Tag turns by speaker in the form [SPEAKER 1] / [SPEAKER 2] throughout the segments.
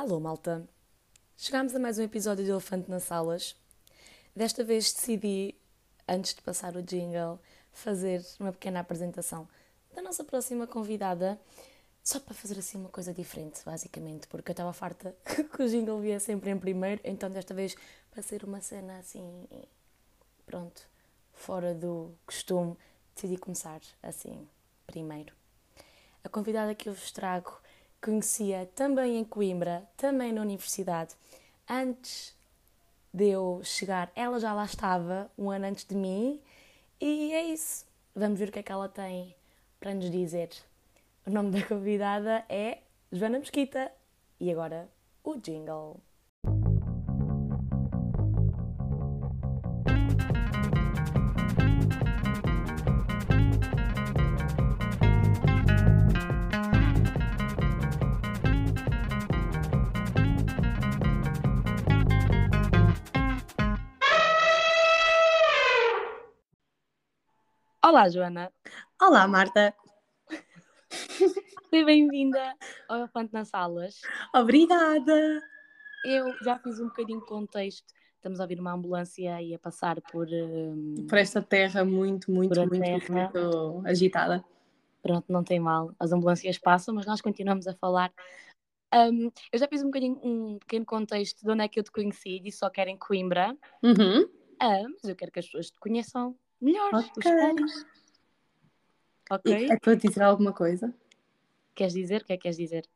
[SPEAKER 1] Alô, malta! Chegámos a mais um episódio de Elefante nas Salas. Desta vez decidi, antes de passar o jingle, fazer uma pequena apresentação da nossa próxima convidada, só para fazer assim uma coisa diferente, basicamente, porque eu estava farta que o jingle via sempre em primeiro, então desta vez para ser uma cena assim, pronto, fora do costume, decidi começar assim, primeiro. A convidada que eu vos trago conhecia também em Coimbra, também na universidade. Antes de eu chegar, ela já lá estava, um ano antes de mim, e é isso. Vamos ver o que é que ela tem para nos dizer. O nome da convidada é Joana Mesquita. E agora o jingle. Olá, Joana.
[SPEAKER 2] Olá, Marta.
[SPEAKER 1] Seja bem-vinda ao Elefante nas Salas.
[SPEAKER 2] Obrigada.
[SPEAKER 1] Eu já fiz um bocadinho de contexto. Estamos a ouvir uma ambulância e a passar por. Um,
[SPEAKER 2] Por esta terra muito, muito, muito,
[SPEAKER 1] terra.
[SPEAKER 2] muito agitada.
[SPEAKER 1] Pronto, não tem mal. As ambulâncias passam, mas nós continuamos a falar. Um, eu já fiz um bocadinho, um pequeno contexto de onde é que eu te conheci. Disse só que era em Coimbra.
[SPEAKER 2] Uhum.
[SPEAKER 1] Ah, mas eu quero que as pessoas te conheçam melhor. Os
[SPEAKER 2] Ok.
[SPEAKER 1] fãs. Ok?
[SPEAKER 2] É para dizer alguma coisa?
[SPEAKER 1] Queres dizer? O que é que queres dizer?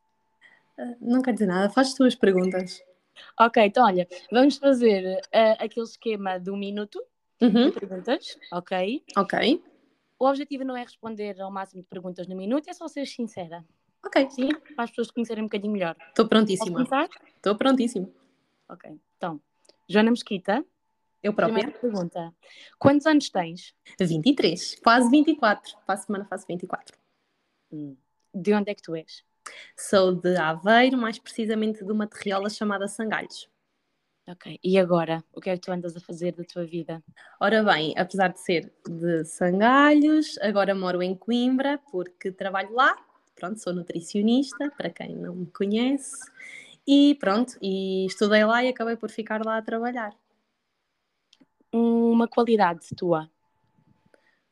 [SPEAKER 2] Ah, Não quer dizer nada, faz as tuas perguntas.
[SPEAKER 1] Ok, então olha, vamos fazer ah, aquele esquema do minuto
[SPEAKER 2] Uhum.
[SPEAKER 1] de perguntas, ok?
[SPEAKER 2] Ok.
[SPEAKER 1] O objetivo não é responder ao máximo de perguntas no minuto, é só ser sincera,
[SPEAKER 2] Ok.
[SPEAKER 1] sim? Para as pessoas te conhecerem um bocadinho melhor.
[SPEAKER 2] Estou prontíssima. Estou prontíssima.
[SPEAKER 1] Ok, então, Joana Mesquita,
[SPEAKER 2] Eu própria.
[SPEAKER 1] primeira pergunta. Quantos anos tens?
[SPEAKER 2] 23, quase 24. Para a semana faço 24.
[SPEAKER 1] Hum, De onde é que tu és?
[SPEAKER 2] Sou de Aveiro, mais precisamente de uma terriola chamada Sangalhos.
[SPEAKER 1] Ok, e agora? O que é que tu andas a fazer da tua vida?
[SPEAKER 2] Ora bem, apesar de ser de Sangalhos, agora moro em Coimbra porque trabalho lá. Pronto, sou nutricionista, para quem não me conhece. E pronto, e estudei lá e acabei por ficar lá a trabalhar.
[SPEAKER 1] Uma qualidade tua.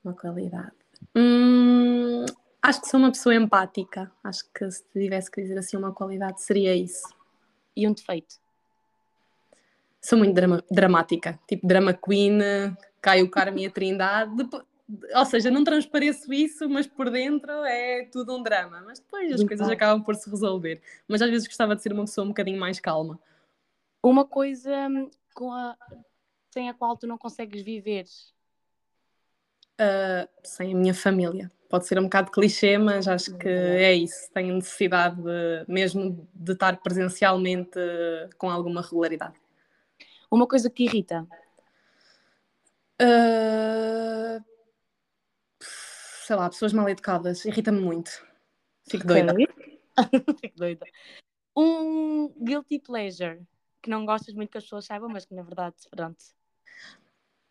[SPEAKER 2] Uma qualidade. Hum, acho que sou uma pessoa empática. Acho que se tivesse que dizer assim uma qualidade seria isso.
[SPEAKER 1] E um defeito.
[SPEAKER 2] Sou muito drama- dramática, tipo drama queen, Caio Carme e a Trindade. Depo- ou seja, não transpareço isso, mas por dentro é tudo um drama. Mas depois as coisas acabam por se resolver. Mas às vezes gostava de ser uma pessoa um bocadinho mais calma.
[SPEAKER 1] Uma coisa hum, com a... sem a qual tu não consegues viver.
[SPEAKER 2] Ah, sem a minha família. Pode ser um bocado clichê, mas acho que é isso. Tenho necessidade de- mesmo de estar presencialmente com alguma regularidade.
[SPEAKER 1] Uma coisa que te irrita.
[SPEAKER 2] Ah, sei lá, pessoas mal educadas. Irrita-me muito. Fico doida.
[SPEAKER 1] Ok. Fico doida. Um guilty pleasure que não gostas muito que as pessoas saibam, mas que na verdade, pronto,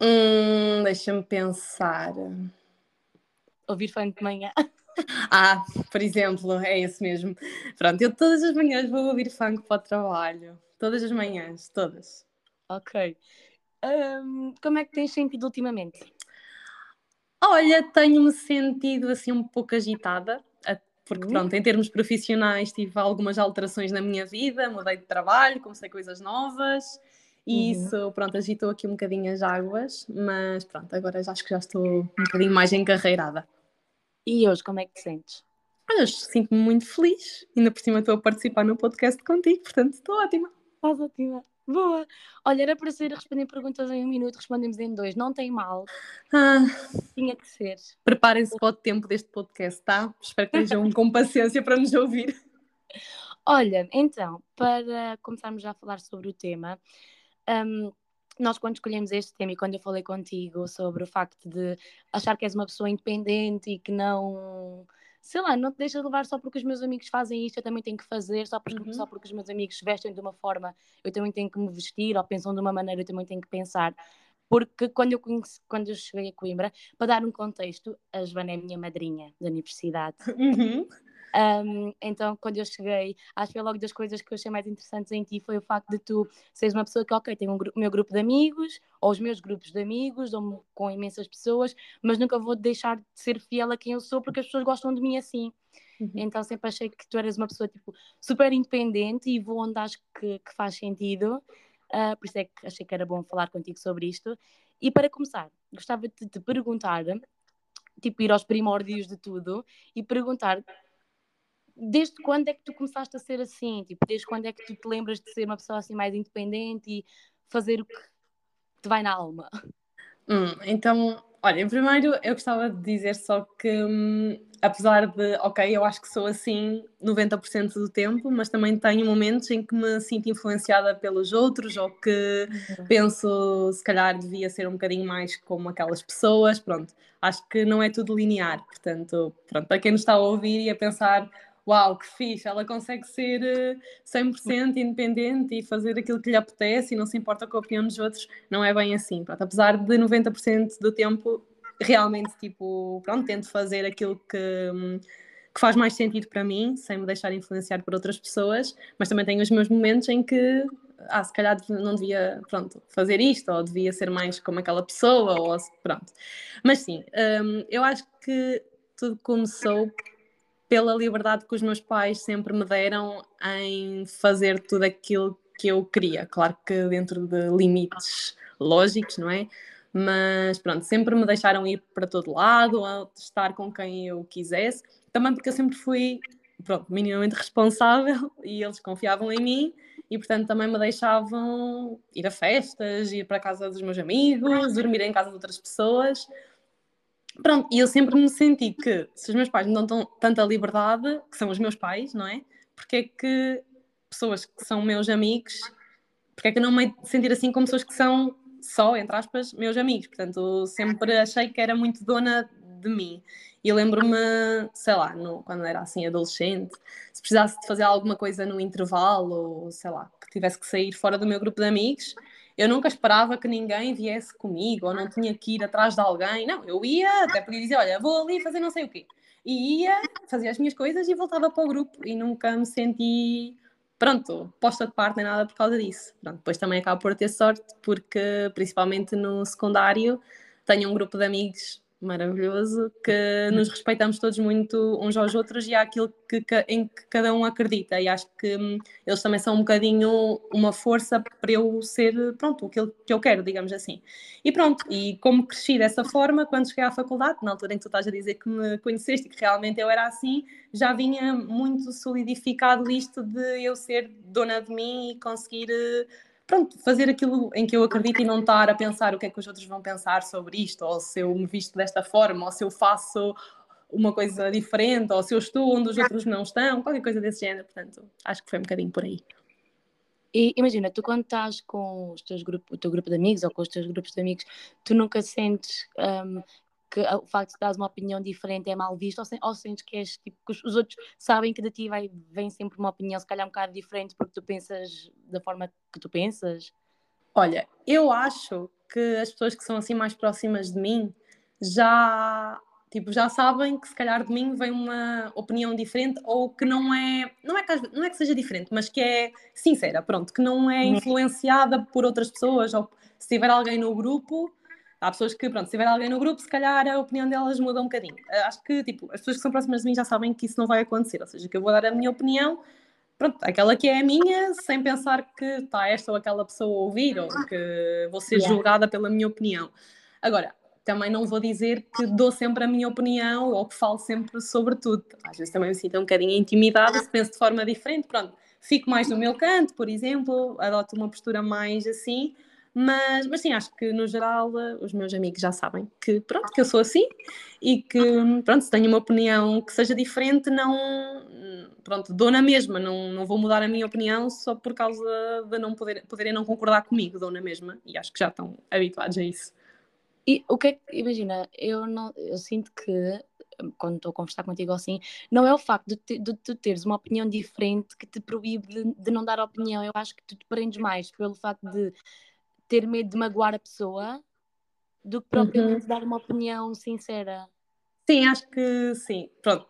[SPEAKER 2] Hum, Deixa-me pensar.
[SPEAKER 1] ouvir funk de manhã.
[SPEAKER 2] Ah, por exemplo, é esse mesmo. Pronto, eu todas as manhãs vou ouvir funk para o trabalho. Todas as manhãs, todas.
[SPEAKER 1] ok. Hum, como é que tens sentido ultimamente?
[SPEAKER 2] Olha, tenho-me sentido assim um pouco agitada, porque
[SPEAKER 1] Hum.
[SPEAKER 2] pronto, em termos profissionais tive algumas alterações na minha vida, mudei de trabalho, comecei coisas novas e
[SPEAKER 1] Uhum.
[SPEAKER 2] isso, pronto, agitou aqui um bocadinho as águas, mas pronto, agora já acho que já estou um bocadinho mais encarreirada.
[SPEAKER 1] E hoje, como é que te sentes?
[SPEAKER 2] Olha, sinto-me muito feliz, ainda por cima estou a participar no podcast contigo, portanto estou ótima.
[SPEAKER 1] Estás ótima. Boa. Olha, era para ser responder perguntas em um minuto, respondemos em dois. Não tem mal,
[SPEAKER 2] Ah,
[SPEAKER 1] tinha que ser.
[SPEAKER 2] Preparem-se para o tempo deste podcast, tá? Espero que estejam com paciência para nos ouvir.
[SPEAKER 1] Olha, então, para começarmos já a falar sobre o tema, hum, nós quando escolhemos este tema e quando eu falei contigo sobre o facto de achar que és uma pessoa independente e que não, sei lá, não te deixas levar só porque os meus amigos fazem isto, eu também tenho que fazer, só porque,
[SPEAKER 2] Uhum.
[SPEAKER 1] só porque os meus amigos se vestem de uma forma, eu também tenho que me vestir, ou pensam de uma maneira, eu também tenho que pensar. Porque quando eu, conheci, quando eu cheguei a Coimbra, para dar um contexto, a Joana é a minha madrinha da universidade.
[SPEAKER 2] Uhum.
[SPEAKER 1] Um, então, quando eu cheguei, acho que foi logo das coisas que eu achei mais interessantes em ti foi o facto de tu seres uma pessoa que, ok, tem um o meu grupo de amigos, ou os meus grupos de amigos, ou com imensas pessoas, mas nunca vou deixar de ser fiel a quem eu sou porque as pessoas gostam de mim assim. Uhum. Então sempre achei que tu eras uma pessoa tipo, super independente e vou onde acho que, que faz sentido. Uh, por isso é que achei que era bom falar contigo sobre isto. E para começar, gostava de te perguntar, tipo, ir aos primórdios de tudo e perguntar desde quando é que tu começaste a ser assim? Tipo, desde quando é que tu te lembras de ser uma pessoa assim mais independente e fazer o que te vai na alma?
[SPEAKER 2] Hum, então, olha, primeiro eu gostava de dizer só que hum, apesar de, ok, eu acho que sou assim 90% do tempo, mas também tenho momentos em que me sinto influenciada pelos outros ou que uhum. penso se calhar devia ser um bocadinho mais como aquelas pessoas, pronto. Acho que não é tudo linear, portanto, pronto, para quem nos está a ouvir e a pensar uau, que fixe, ela consegue ser 100% eh, independente e fazer aquilo que lhe apetece e não se importa com a opinião dos outros, não é bem assim. Pronto, apesar de 90% do tempo realmente, tipo, pronto, tento fazer aquilo que, hum, que faz mais sentido para mim, sem me deixar influenciar por outras pessoas, mas também tenho os meus momentos em que, ah, se calhar não devia, pronto, fazer isto, ou devia ser mais como aquela pessoa, ou pronto. Mas sim, um, eu acho que tudo começou pela liberdade que os meus pais sempre me deram em fazer tudo aquilo que eu queria. Claro que dentro de limites lógicos, não é? mas pronto, sempre me deixaram ir para todo lado, estar com quem eu quisesse, também porque eu sempre fui, pronto, minimamente responsável e eles confiavam em mim e portanto também me deixavam ir a festas, ir para a casa dos meus amigos, dormir em casa de outras pessoas. Pronto, e eu sempre me senti que se os meus pais me dão tão, tanta liberdade, que são os meus pais, não é? Porque é que pessoas que são meus amigos, porque é que não me sentir assim como pessoas que são só, entre aspas, meus amigos. Portanto, sempre achei que era muito dona de mim. E lembro-me, sei lá, no, quando era assim adolescente, se precisasse de fazer alguma coisa no intervalo, ou sei lá, que tivesse que sair fora do meu grupo de amigos, eu nunca esperava que ninguém viesse comigo, ou não tinha que ir atrás de alguém. Não, eu ia, até podia dizer, olha, vou ali fazer não sei o quê. E ia, fazia as minhas coisas e voltava para o grupo. E nunca me senti pronto, posta de parte nem nada por causa disso. Pronto, depois também acabo por ter sorte, porque principalmente no secundário tenho um grupo de amigos maravilhoso, que nos respeitamos todos muito uns aos outros e há aquilo que, que, em que cada um acredita. E acho que hum, eles também são um bocadinho uma força para eu ser, pronto, aquilo que eu quero, digamos assim. E pronto, e como cresci dessa forma, quando cheguei à faculdade, na altura em que tu estás a dizer que me conheceste e que realmente eu era assim, já vinha muito solidificado isto de eu ser dona de mim e conseguir pronto, fazer aquilo em que eu acredito e não estar a pensar o que é que os outros vão pensar sobre isto, ou se eu me visto desta forma, ou se eu faço uma coisa diferente, ou se eu estou onde os outros não estão, qualquer coisa desse género. Portanto, acho que foi um bocadinho por aí.
[SPEAKER 1] E imagina, tu quando estás com os teus grupo, o teu grupo de amigos ou com os teus grupos de amigos, tu nunca sentes um, que o facto de dar uma opinião diferente é mal visto, ou, se, ou sentes que és tipo que os, outros sabem que de ti vai, vem sempre uma opinião, se calhar um bocado diferente, porque tu pensas da forma que tu pensas?
[SPEAKER 2] Olha, eu acho que as pessoas que são assim mais próximas de mim já tipo já sabem que se calhar de mim vem uma opinião diferente ou que não é não é que, não é que seja diferente mas que é sincera pronto que não é uhum. influenciada por outras pessoas ou se tiver alguém no grupo Há pessoas que, pronto, se tiver alguém no grupo, se calhar a opinião delas muda um bocadinho. Eh, acho que, tipo, as pessoas que são próximas de mim já sabem que isso não vai acontecer, ou seja, que eu vou dar a minha opinião, pronto, aquela que é a minha, sem pensar que está esta ou aquela pessoa a ouvir, ou que vou ser julgada pela minha opinião. Agora, também não vou dizer que dou sempre a minha opinião ou que falo sempre sobre tudo. Às vezes também me sinto um bocadinho intimidada se penso de forma diferente, pronto. Fico mais no meu canto, por exemplo, adoto uma postura mais assim, mas, mas sim, acho que no geral eh, os meus amigos já sabem que pronto, que eu sou assim e que pronto, se tenho uma opinião que seja diferente, não pronto, dou na mesma, não, não vou mudar a minha opinião só por causa de não poder, poderem não concordar comigo, dou na mesma, e acho que já estão habituados a isso.
[SPEAKER 1] E o que é que, imagina, eu, não, eu sinto que quando estou a conversar contigo assim, não é o facto de, te, de teres uma opinião diferente que te proíbe de, de, não dar opinião. Eu acho que tu te prendes mais pelo facto de ter medo de magoar a pessoa do que propriamente uhum. dar uma opinião sincera.
[SPEAKER 2] Sim, acho que sim. Pronto.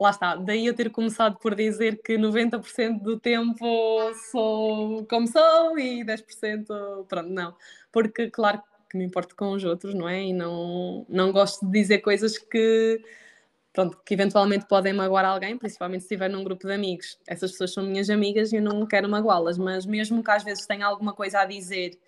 [SPEAKER 2] lá está, daí eu ter começado por dizer que 90% do tempo sou como sou e 10% pronto, não. Porque claro que me importo com os outros, não é? E não, não gosto de dizer coisas que pronto, que eventualmente podem magoar alguém, principalmente se estiver num grupo de amigos. Essas pessoas são minhas amigas e eu não quero magoá-las, mas mesmo que às vezes tenha alguma coisa a dizer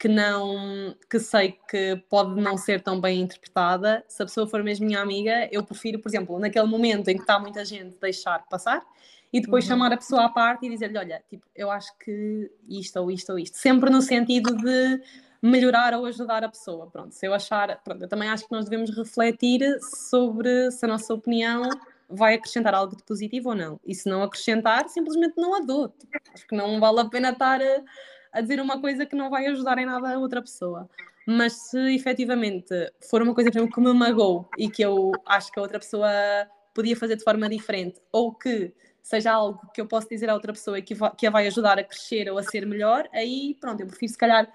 [SPEAKER 2] que não que sei que pode não ser tão bem interpretada, se a pessoa for mesmo minha amiga, eu prefiro, por exemplo, naquele momento em que está muita gente, deixar passar e depois uhum. chamar a pessoa à parte e dizer-lhe, olha, tipo, eu acho que isto ou isto ou isto, sempre no sentido de melhorar ou ajudar a pessoa. Pronto, se eu achar, pronto, eu também acho que nós devemos refletir sobre se a nossa opinião vai acrescentar algo de positivo ou não. E se não acrescentar, simplesmente não adote. Acho que não vale a pena estar a, a dizer uma coisa que não vai ajudar em nada a outra pessoa. Mas se efetivamente for uma coisa que me magoou e que eu acho que a outra pessoa podia fazer de forma diferente, ou que seja algo que eu posso dizer à outra pessoa e que, que a vai ajudar a crescer ou a ser melhor, aí pronto, eu prefiro se calhar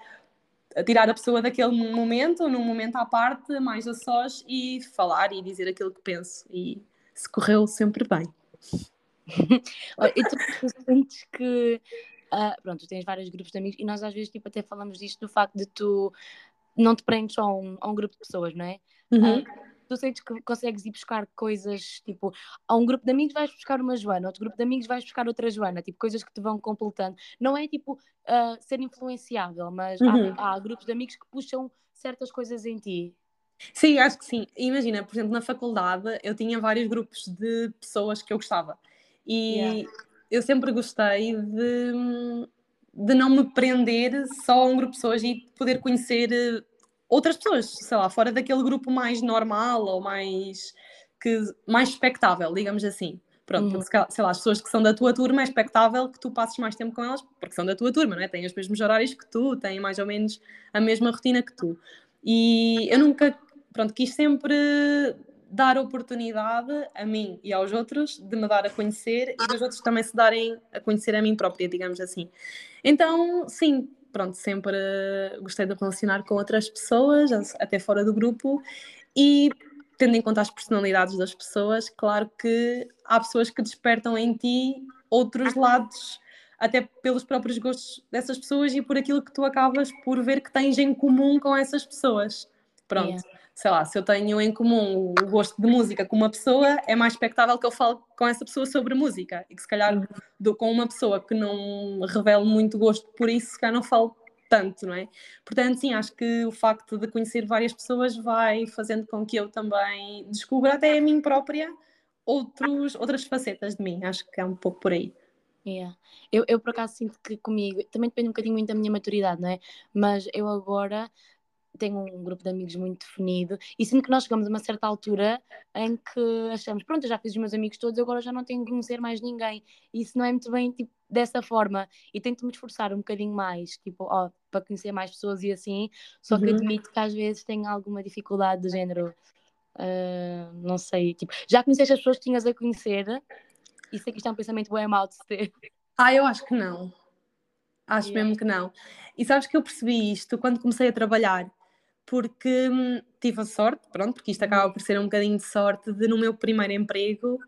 [SPEAKER 2] tirar a pessoa daquele momento, num momento à parte, mais a sós, e falar e dizer aquilo que penso. E se correu sempre bem.
[SPEAKER 1] e tu, sentes que. Uh, pronto, tu tens vários grupos de amigos e nós às vezes tipo, até falamos disto do facto de tu não te prendes só a um, a um grupo de pessoas, não é? Uhum. Uh, tu sentes que consegues ir buscar coisas, tipo, a um grupo de amigos vais buscar uma Joana, outro grupo de amigos vais buscar outra Joana, tipo, coisas que te vão completando. Não é tipo uh, ser influenciável, mas uhum. há, há grupos de amigos que puxam certas coisas em ti.
[SPEAKER 2] Sim, acho que sim. Imagina, por exemplo, na faculdade eu tinha vários grupos de pessoas que eu gostava e yeah. Eu sempre gostei de, de não me prender só a um grupo de pessoas e poder conhecer outras pessoas, sei lá, fora daquele grupo mais normal ou mais, que, mais expectável, digamos assim. Pronto, uhum. porque, sei lá, as pessoas que são da tua turma é expectável que tu passes mais tempo com elas, porque são da tua turma, não é? Têm os mesmos horários que tu, têm mais ou menos a mesma rotina que tu. E eu nunca, pronto, quis sempre dar oportunidade a mim e aos outros de me dar a conhecer e dos outros também se darem a conhecer a mim própria, digamos assim. Então, sim, pronto, sempre gostei de relacionar com outras pessoas, até fora do grupo, e tendo em conta as personalidades das pessoas, claro que há pessoas que despertam em ti outros lados, até pelos próprios gostos dessas pessoas e por aquilo que tu acabas por ver que tens em comum com essas pessoas. Pronto. Yeah sei lá, se eu tenho em comum o gosto de música com uma pessoa, é mais expectável que eu fale com essa pessoa sobre música. E que se calhar uhum. do, com uma pessoa que não revela muito gosto por isso, se calhar não falo tanto, não é? Portanto, sim, acho que o facto de conhecer várias pessoas vai fazendo com que eu também descubra até a mim própria outros, outras facetas de mim. Acho que é um pouco por aí.
[SPEAKER 1] Yeah. Eu, eu, por acaso, sinto que comigo, também depende um bocadinho muito da minha maturidade, não é? Mas eu agora tenho um grupo de amigos muito definido e sinto que nós chegamos a uma certa altura em que achamos, pronto, eu já fiz os meus amigos todos, agora já não tenho que conhecer mais ninguém. E isso não é muito bem tipo, dessa forma. E tento me esforçar um bocadinho mais, tipo, ó, para conhecer mais pessoas e assim, só que uhum. admito que às vezes tenho alguma dificuldade de género. Uh, não sei, tipo, já conheceste as pessoas que tinhas a conhecer? E sei que isto é um pensamento bem mau de se ter.
[SPEAKER 2] Ah, eu acho que não. Acho yeah. mesmo que não. E sabes que eu percebi isto quando comecei a trabalhar porque hum, tive a sorte, pronto, porque isto acaba por ser um bocadinho de sorte, de no meu primeiro emprego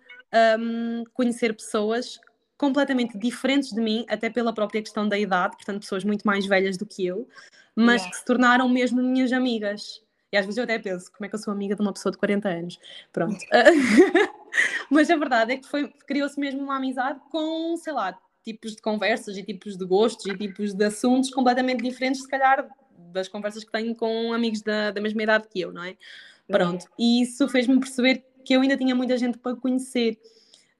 [SPEAKER 2] um, conhecer pessoas completamente diferentes de mim, até pela própria questão da idade, portanto, pessoas muito mais velhas do que eu, mas yeah. que se tornaram mesmo minhas amigas. E às vezes eu até penso, como é que eu sou amiga de uma pessoa de 40 anos? Pronto. mas a verdade é que criou-se mesmo uma amizade com, sei lá, tipos de conversas e tipos de gostos e tipos de assuntos completamente diferentes, se calhar das conversas que tenho com amigos da, da mesma idade que eu, não é? Pronto, e isso fez-me perceber que eu ainda tinha muita gente para conhecer.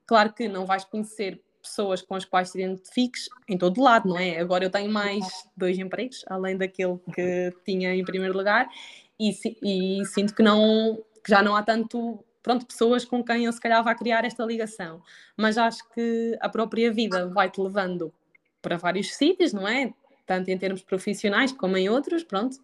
[SPEAKER 2] Claro que não vais conhecer pessoas com as quais te identifiques em todo lado, não é? Agora eu tenho mais dois empregos, além daquele que tinha em primeiro lugar, e, e sinto que não que já não há tanto pronto, pessoas com quem eu se calhar vá criar esta ligação. Mas acho que a própria vida vai-te levando para vários sítios, não é? Tanto em termos profissionais como em outros, pronto.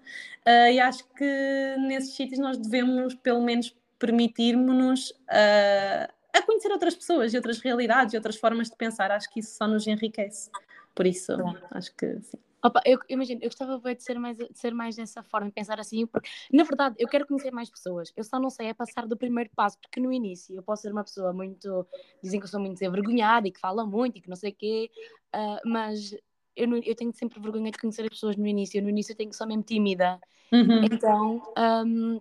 [SPEAKER 2] Uh, e acho que nesses sítios nós devemos, pelo menos, permitir-nos uh, a conhecer outras pessoas e outras realidades e outras formas de pensar. Acho que isso só nos enriquece. Por isso, acho que sim.
[SPEAKER 1] Opa, eu imagino, eu gostava de ser, mais, de ser mais dessa forma, pensar assim, porque na verdade eu quero conhecer mais pessoas. Eu só não sei é passar do primeiro passo, porque no início eu posso ser uma pessoa muito. Dizem que eu sou muito desenvergonhada e que fala muito e que não sei o quê, uh, mas eu, eu tenho sempre vergonha de conhecer as pessoas no início. No início eu tenho que ser mesmo tímida. Uhum. Então. Um,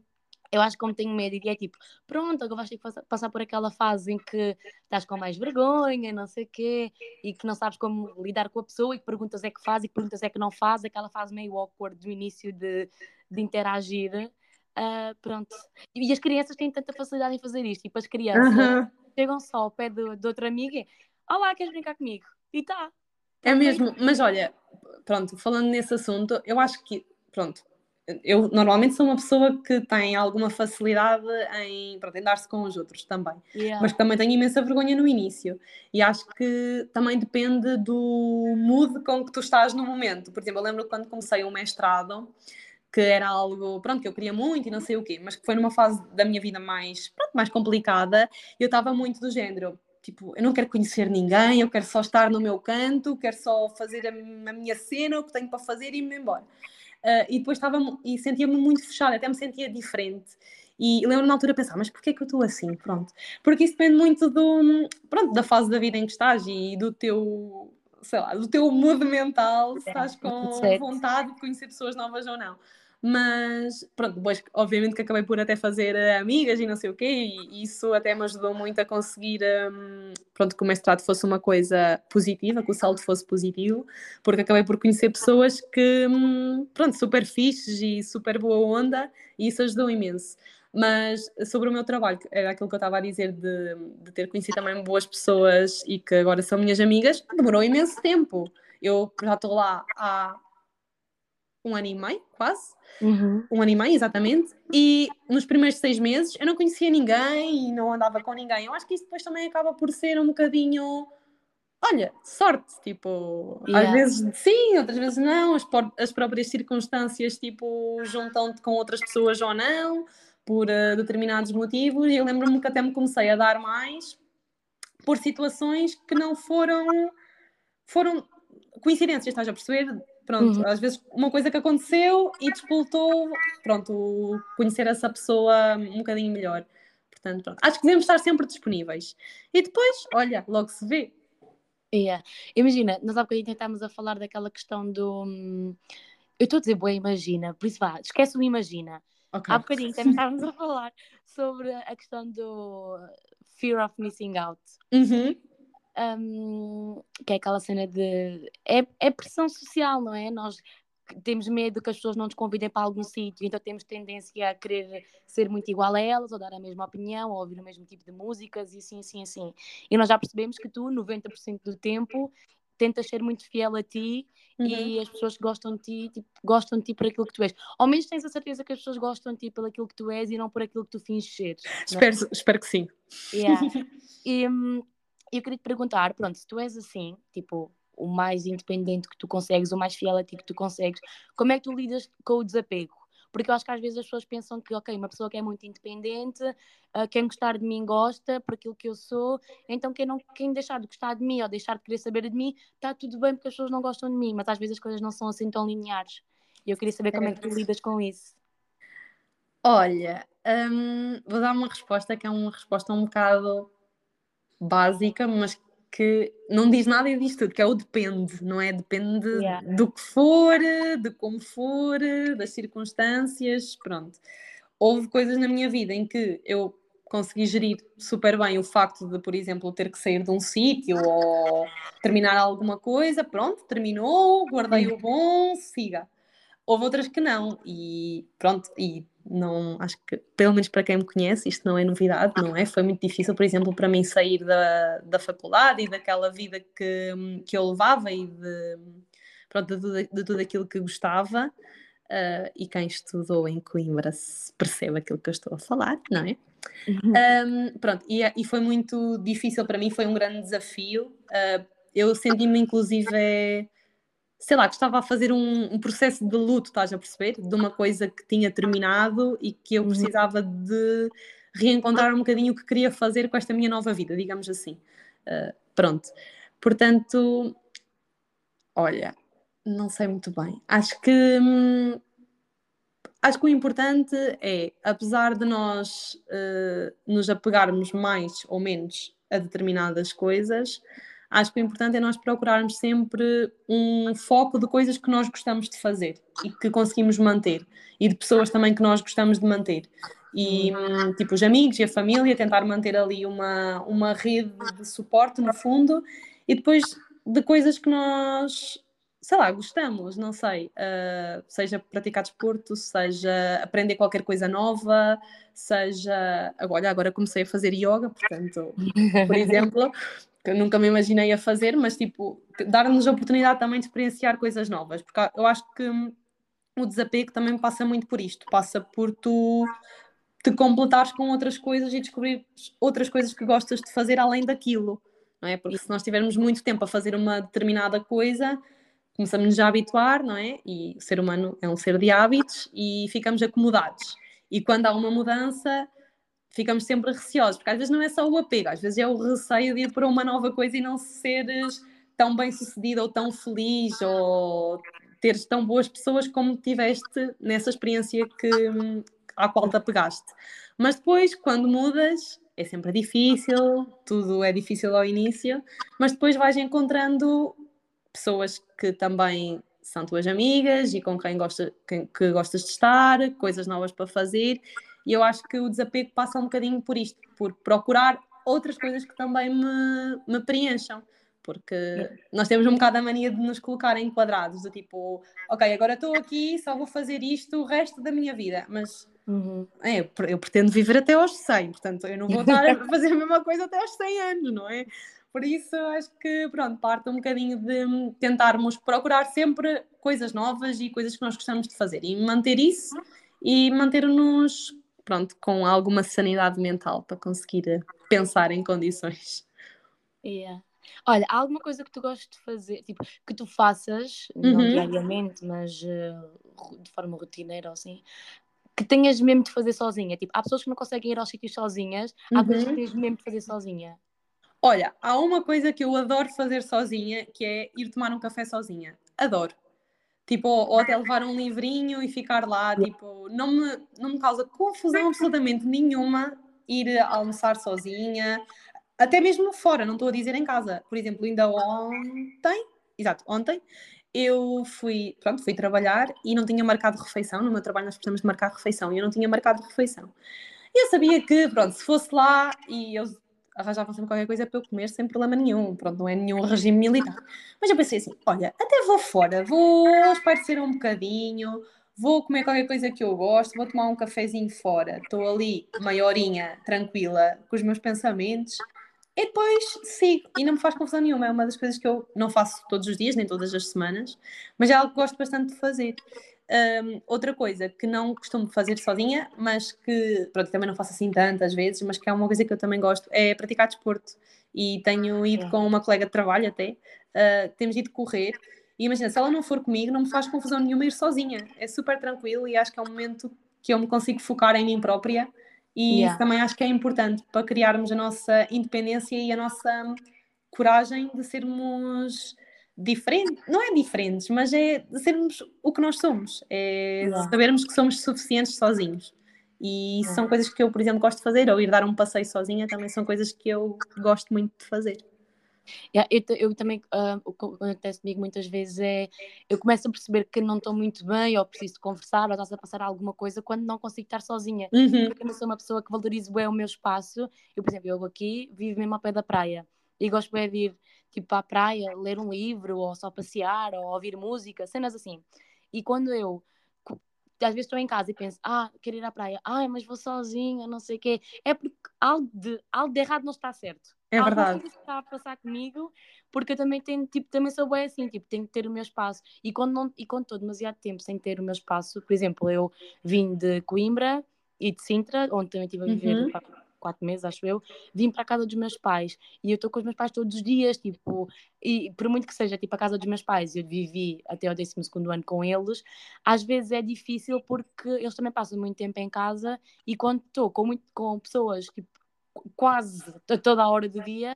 [SPEAKER 1] eu acho que como tenho medo, e é tipo, pronto, agora vais ter que passar por aquela fase em que estás com mais vergonha, não sei o quê, e que não sabes como lidar com a pessoa, e que perguntas é que faz e que perguntas é que não faz, aquela fase meio awkward do início de, de interagir. Uh, pronto. E as crianças têm tanta facilidade em fazer isto, tipo, as crianças uhum. chegam só ao pé de, de outra amiga e, olá, queres brincar comigo? E tá.
[SPEAKER 2] É mesmo, mas olha, pronto, falando nesse assunto, eu acho que, pronto, eu normalmente sou uma pessoa que tem alguma facilidade em, pronto, em dar-se com os outros também, yeah. mas também tenho imensa vergonha no início e acho que também depende do mood com que tu estás no momento. Por exemplo, eu lembro quando comecei o um mestrado que era algo, pronto, que eu queria muito e não sei o quê, mas que foi numa fase da minha vida mais, pronto, mais complicada eu estava muito do género, tipo, eu não quero conhecer ninguém, eu quero só estar no meu canto, quero só fazer a, a minha cena, o que tenho para fazer e ir-me embora. Uh, e depois estava e sentia-me muito fechada, até me sentia diferente. E lembro na altura pensar, mas porquê que eu estou assim? Pronto. Porque isso depende muito do, pronto, da fase da vida em que estás e do teu, sei lá, do teu mood mental, se estás com vontade de conhecer pessoas novas ou não. Mas pronto, depois obviamente que acabei por até fazer eh, amigas e não sei o quê, e isso até me ajudou muito a conseguir um, pronto, que o mestrado fosse uma coisa positiva, que o saldo fosse positivo, porque acabei por conhecer pessoas que, hum, pronto, super fixes e super boa onda, e isso ajudou imenso. Mas sobre o meu trabalho, era aquilo que eu estava a dizer de, de ter conhecido também boas pessoas e que agora são minhas amigas, demorou imenso tempo. Eu já estou lá há um ano e meio, quase. Uhum. Um ano e meio, exatamente. E nos primeiros seis meses eu não conhecia ninguém e não andava com ninguém. Eu acho que isso depois também acaba por ser um bocadinho. Olha, sorte, tipo, yeah. às vezes sim, outras vezes não, as, as próprias circunstâncias, tipo, juntam-te com outras pessoas ou não, por uh, determinados motivos, e eu lembro-me que até me comecei a dar mais por situações que não foram, foram coincidências, estás a perceber? Pronto, uhum. às vezes uma coisa que aconteceu e despoltou, pronto, conhecer essa pessoa um bocadinho melhor. Portanto, pronto, acho que devemos estar sempre disponíveis. E depois, olha, logo se vê.
[SPEAKER 1] Yeah. Imagina, nós há bocadinho tentámos a falar daquela questão do. Hum, eu estou a dizer, boa, imagina, por isso vá, esquece o imagina. Okay. Há bocadinho também estávamos a falar sobre a questão do fear of missing out. Uhum um, que é aquela cena de. É, é pressão social, não é? Nós temos medo que as pessoas não nos convidem para algum sítio, então temos tendência a querer ser muito igual a elas, ou dar a mesma opinião, ou ouvir o mesmo tipo de músicas, e assim, assim, assim. E nós já percebemos que tu, 90% do tempo, tentas ser muito fiel a ti uhum. e as pessoas gostam de ti, tipo, gostam de ti por aquilo que tu és. Ao menos tens a certeza que as pessoas gostam de ti por aquilo que tu és e não por aquilo que tu finges ser.
[SPEAKER 2] É? Espero, é? espero que sim.
[SPEAKER 1] Yeah. e, hum, eu queria te perguntar, pronto, se tu és assim, tipo, o mais independente que tu consegues, o mais fiel a ti que tu consegues, como é que tu lidas com o desapego? Porque eu acho que às vezes as pessoas pensam que, ok, uma pessoa que é muito independente, uh, quem gostar de mim gosta por aquilo que eu sou, então quem, não, quem deixar de gostar de mim ou deixar de querer saber de mim, está tudo bem porque as pessoas não gostam de mim, mas às vezes as coisas não são assim tão lineares. E eu queria saber como é que tu lidas com isso.
[SPEAKER 2] Olha, hum, vou dar uma resposta que é uma resposta um bocado básica, mas que não diz nada e diz tudo, que é o depende, não é? Depende yeah. do que for, de como for, das circunstâncias, pronto. Houve coisas na minha vida em que eu consegui gerir super bem o facto de, por exemplo, ter que sair de um sítio ou terminar alguma coisa, pronto, terminou, guardei o bom, siga. Houve outras que não, e pronto, e não acho que pelo menos para quem me conhece isto não é novidade não é? Foi muito difícil por exemplo para mim sair da, da faculdade e daquela vida que, que eu levava e de pronto de, de tudo aquilo que gostava uh, e quem estudou em Coimbra percebe aquilo que eu estou a falar não é? Uhum. um, pronto e, e foi muito difícil para mim foi um grande desafio. Uh, eu senti-me inclusive sei lá, que estava a fazer um, um, processo de luto, estás a perceber? De uma coisa que tinha terminado e que eu uhum. precisava de reencontrar um bocadinho o que queria fazer com esta minha nova vida, digamos assim. Uh, pronto. Portanto, olha, Não sei muito bem. Acho que. Hum, acho que o importante é, apesar de nós uh, nos apegarmos mais ou menos a determinadas coisas, acho que o importante é nós procurarmos sempre um foco de coisas que nós gostamos de fazer e que conseguimos manter e de pessoas também que nós gostamos de manter. E hum, tipo, os amigos e a família, tentar manter ali uma, uma rede de suporte no fundo e depois de coisas que nós sei lá, gostamos, não sei, uh, seja praticar desporto, seja aprender qualquer coisa nova, seja. Olha, agora comecei a fazer yoga, portanto, por exemplo, que eu nunca me imaginei a fazer, mas tipo, dar-nos a oportunidade também de experienciar coisas novas, porque eu acho que o desapego também passa muito por isto, passa por tu te completares com outras coisas e descobrir outras coisas que gostas de fazer além daquilo, não é? Porque se nós tivermos muito tempo a fazer uma determinada coisa, começamos já a habituar, não é? E o ser humano é um ser de hábitos e ficamos acomodados. E quando há uma mudança, ficamos sempre receosos, porque às vezes não é só o apego, às vezes é o receio de ir para uma nova coisa e não seres tão bem sucedido ou tão feliz ou teres tão boas pessoas como tiveste nessa experiência que, à qual te apegaste. Mas depois, quando mudas, é sempre difícil, tudo é difícil ao início, mas depois vais encontrando pessoas que também são tuas amigas e com quem gosta, que, que gostas de estar, coisas novas para fazer. E eu acho que o desapego passa um bocadinho por isto, por procurar outras coisas que também me, me preencham. Porque nós temos um bocado a mania de nos colocar em quadrados, do tipo, ok, agora estou aqui, só vou fazer isto o resto da minha vida. Mas uhum. é, eu pretendo viver até aos 100, portanto, eu não vou estar a fazer a mesma coisa até aos 100 anos, não é? Por isso, acho que, pronto, parte um bocadinho de tentarmos procurar sempre coisas novas e coisas que nós gostamos de fazer e manter isso e manter-nos, pronto, com alguma sanidade mental para conseguir pensar em condições.
[SPEAKER 1] Yeah. Olha, há alguma coisa que tu gostes de fazer, tipo, que tu faças, não uhum. diariamente, mas uh, de forma rotineira ou assim, que tenhas mesmo de fazer sozinha? Tipo, há pessoas que não conseguem ir aos sítios sozinhas, há uhum. coisas que tens mesmo de fazer sozinha.
[SPEAKER 2] Olha, há uma coisa que eu adoro fazer sozinha, que é ir tomar um café sozinha. Adoro. Tipo, ou até levar um livrinho e ficar lá, tipo, não me, não me causa confusão absolutamente nenhuma ir almoçar sozinha, até mesmo fora, não estou a dizer em casa. Por exemplo, ainda ontem, exato, ontem, eu fui, pronto, fui trabalhar e não tinha marcado refeição. No meu trabalho nós precisamos marcar refeição e eu não tinha marcado refeição. E eu sabia que, pronto, se fosse lá e eu arranjavam sempre qualquer coisa para eu comer sem problema nenhum. Pronto, não é nenhum regime militar. Mas eu pensei assim: olha, até vou fora, vou espairecer um bocadinho, vou comer qualquer coisa que eu gosto, vou tomar um cafezinho fora, estou ali meia horinha tranquila com os meus pensamentos e depois sigo. E não me faz confusão nenhuma. É uma das coisas que eu não faço todos os dias, nem todas as semanas, mas é algo que gosto bastante de fazer. Um, outra coisa que não costumo fazer sozinha, mas que pronto, também não faço assim tantas vezes, mas que é uma coisa que eu também gosto, é praticar desporto. E tenho ido com uma colega de trabalho até, uh, temos ido correr. E imagina, se ela não for comigo, não me faz confusão nenhuma ir sozinha. É super tranquilo e acho que é um momento que eu me consigo focar em mim própria. E yeah. isso também acho que é importante para criarmos a nossa independência e a nossa coragem de sermos diferente, não é diferentes, mas é sermos o que nós somos, é yeah. sabermos que somos suficientes sozinhos. E yeah. são coisas que eu, por exemplo, gosto de fazer, ou ir dar um passeio sozinha também são coisas que eu gosto muito de fazer.
[SPEAKER 1] Yeah, eu, eu, também, uh, o que acontece comigo muitas vezes é eu começo a perceber que não estou muito bem, ou preciso conversar, ou estás a passar alguma coisa quando não consigo estar sozinha. Uhum. Porque eu não sou uma pessoa que valorizo bem o meu espaço. Eu, por exemplo, eu aqui vivo mesmo ao pé da praia e gosto bem de ir tipo para a praia, ler um livro, ou só passear, ou ouvir música, cenas assim. E quando eu às vezes estou em casa e penso, ah, quero ir à praia, ai, mas vou sozinha, não sei o quê, é porque algo de, algo de errado não está certo.
[SPEAKER 2] É algo verdade.
[SPEAKER 1] está a passar comigo, porque eu também tenho, tipo, também sou bem assim, tipo, tenho que ter o meu espaço. E quando não, e quando estou demasiado tempo sem ter o meu espaço, por exemplo, eu vim de Coimbra e de Sintra, onde também estive a viver uhum quatro meses, acho eu, vim para a casa dos meus pais e eu estou com os meus pais todos os dias, tipo, e por muito que seja tipo a casa dos meus pais, eu vivi até o 12 ano com eles, às vezes é difícil porque eles também passam muito tempo em casa e quando estou com, muito, com pessoas, tipo, quase toda a hora do dia,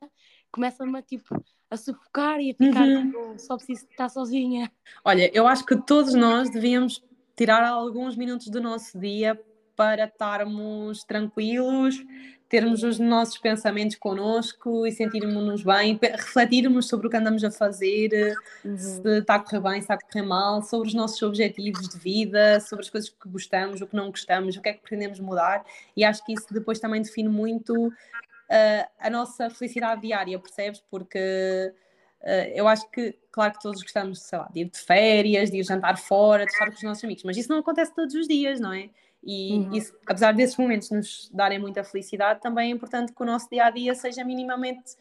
[SPEAKER 1] começa-me a tipo a sufocar e a ficar uhum. tipo, só preciso estar sozinha.
[SPEAKER 2] Olha, eu acho que todos nós devíamos tirar alguns minutos do nosso dia para estarmos tranquilos, termos os nossos pensamentos connosco e sentirmos-nos bem, refletirmos sobre o que andamos a fazer, uhum. se está a correr bem, se está a correr mal, sobre os nossos objetivos de vida, sobre as coisas que gostamos, o que não gostamos, o que é que pretendemos mudar. E acho que isso depois também define muito uh, a nossa felicidade diária, percebes? Porque uh, eu acho que, claro que todos gostamos, sei lá, de ir de férias, de ir jantar fora, de estar com os nossos amigos, mas isso não acontece todos os dias, não é? E uhum. isso, apesar desses momentos nos darem muita felicidade, também é importante que o nosso dia a dia seja minimamente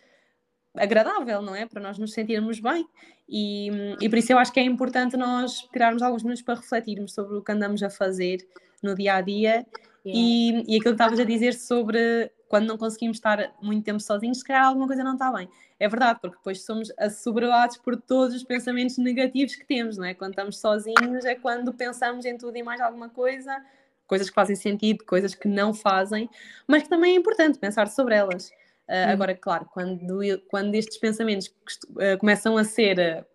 [SPEAKER 2] agradável, não é? Para nós nos sentirmos bem. E, e por isso eu acho que é importante nós tirarmos alguns minutos para refletirmos sobre o que andamos a fazer no dia a dia yeah. e, e aquilo que estavas a dizer sobre quando não conseguimos estar muito tempo sozinhos, se calhar alguma coisa não está bem. É verdade, porque depois somos assoberbados por todos os pensamentos negativos que temos, não é? Quando estamos sozinhos é quando pensamos em tudo e mais alguma coisa coisas que fazem sentido, coisas que não fazem, mas que também é importante pensar sobre elas. Uh, agora, claro, quando, quando estes pensamentos uh, começam a ser